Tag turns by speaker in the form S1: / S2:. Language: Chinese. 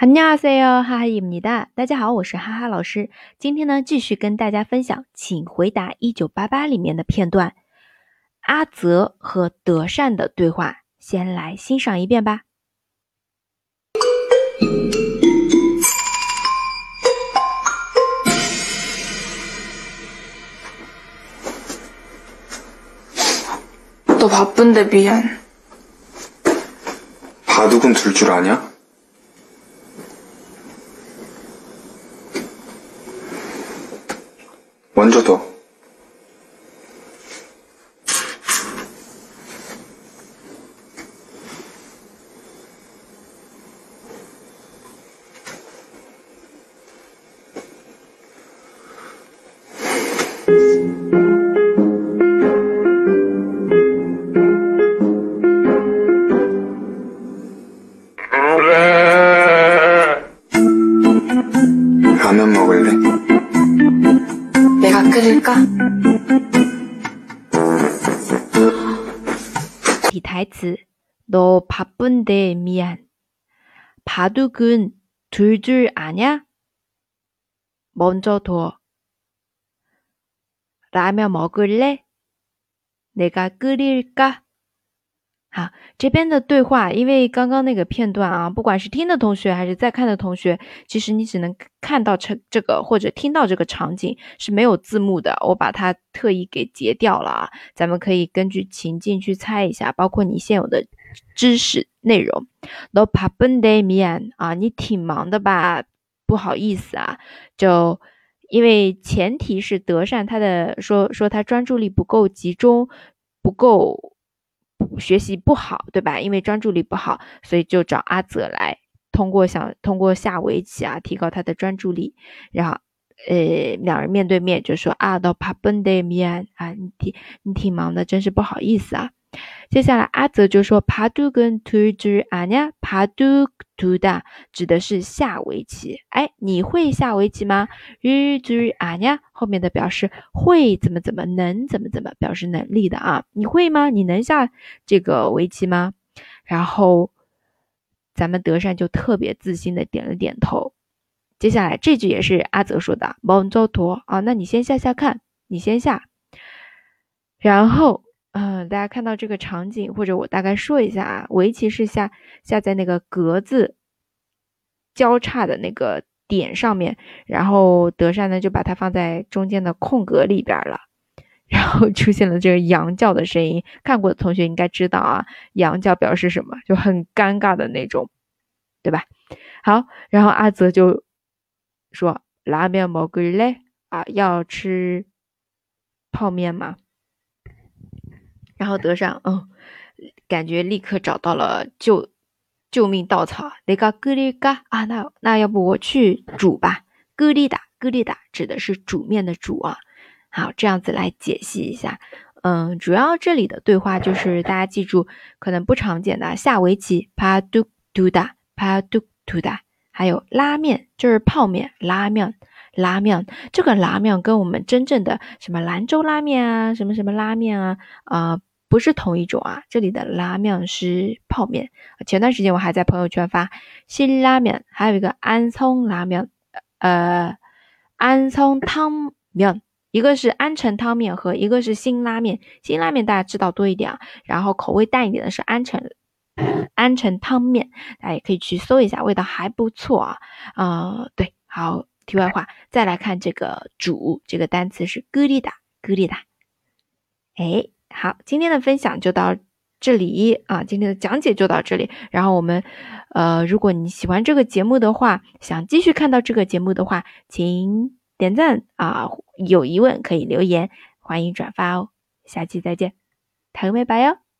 S1: 안녕하세요，哈哈입니 다。 大家好，我是哈哈老师。今天呢，继续跟大家分享《请回答一九八八》里面的片段，阿泽和德善的对话。先来欣赏一遍吧。
S2: 너바쁜데미안바둑은둘줄아냐 먼저 둬. 라면 먹을래?
S3: 그럴까?
S1: 비타이츠 너 바쁜데 미안. 바둑은 둘 줄 아냐? 먼저 둬. 라면 먹을래? 내가 끓일까? 好，这边的对话，因为刚刚那个片段啊，不管是听的同学还是在看的同学，其实你只能看到这这个或者听到这个场景是没有字幕的，我把它特意给截掉了啊。咱们可以根据情境去猜一下，包括你现有的知识内容。No problem man 啊，你挺忙的吧？不好意思啊，就因为前提是德善他的说说他专注力不够集中，不够。学习不好，对吧？因为专注力不好，所以就找阿泽来，通过想通过下围棋啊，提高他的专注力。然后，呃，两人面对面就说啊，到帕本德米安啊，你挺你挺忙的，真是不好意思啊。接下来阿泽就说爬두跟두지아냐爬두두다指的是下围棋。哎，你会下围棋吗？두지아냐后面的表示会怎么怎么能怎么怎么表示能力的啊？你会吗？你能下这个围棋吗？然后咱们德善就特别自信的点了点头。接下来这句也是阿泽说的，먼저陀啊，那你先下下看，你先下，然后。嗯，大家看到这个场景，或者我大概说一下啊，围棋是下下在那个格子交叉的那个点上面，然后德善呢就把它放在中间的空格里边了，然后出现了这个羊叫的声音，看过的同学应该知道啊，羊叫表示什么，就很尴尬的那种，对吧？好，然后阿泽就说拉面蘑菇嘞啊，要吃泡面吗？然后德善，嗯，感觉立刻找到了救救命稻草。那个格里嘎啊，那那要不我去煮吧？格里达格里哒指的是煮面的煮啊。好，这样子来解析一下。嗯，主要这里的对话就是大家记住，可能不常见的下围棋，帕杜杜达帕杜杜达，还有拉面就是泡面，拉面拉面。这个拉面跟我们真正的什么兰州拉面啊，什么什么拉面啊，啊。不是同一种啊，这里的拉面是泡面。前段时间我还在朋友圈发新拉面，还有一个安葱拉面，呃，安葱汤面，一个是安城汤面和一个是新拉面。新拉面大家知道多一点啊，然后口味淡一点的是安城安城汤面，大家也可以去搜一下，味道还不错啊。啊，对，好，题外话，再来看这个煮这个单词是格里达，格里达，哎。好，今天的分享就到这里啊，今天的讲解就到这里。然后我们，呃，如果你喜欢这个节目的话，想继续看到这个节目的话，请点赞啊，有疑问可以留言，欢迎转发哦。下期再见，台妹拜哟。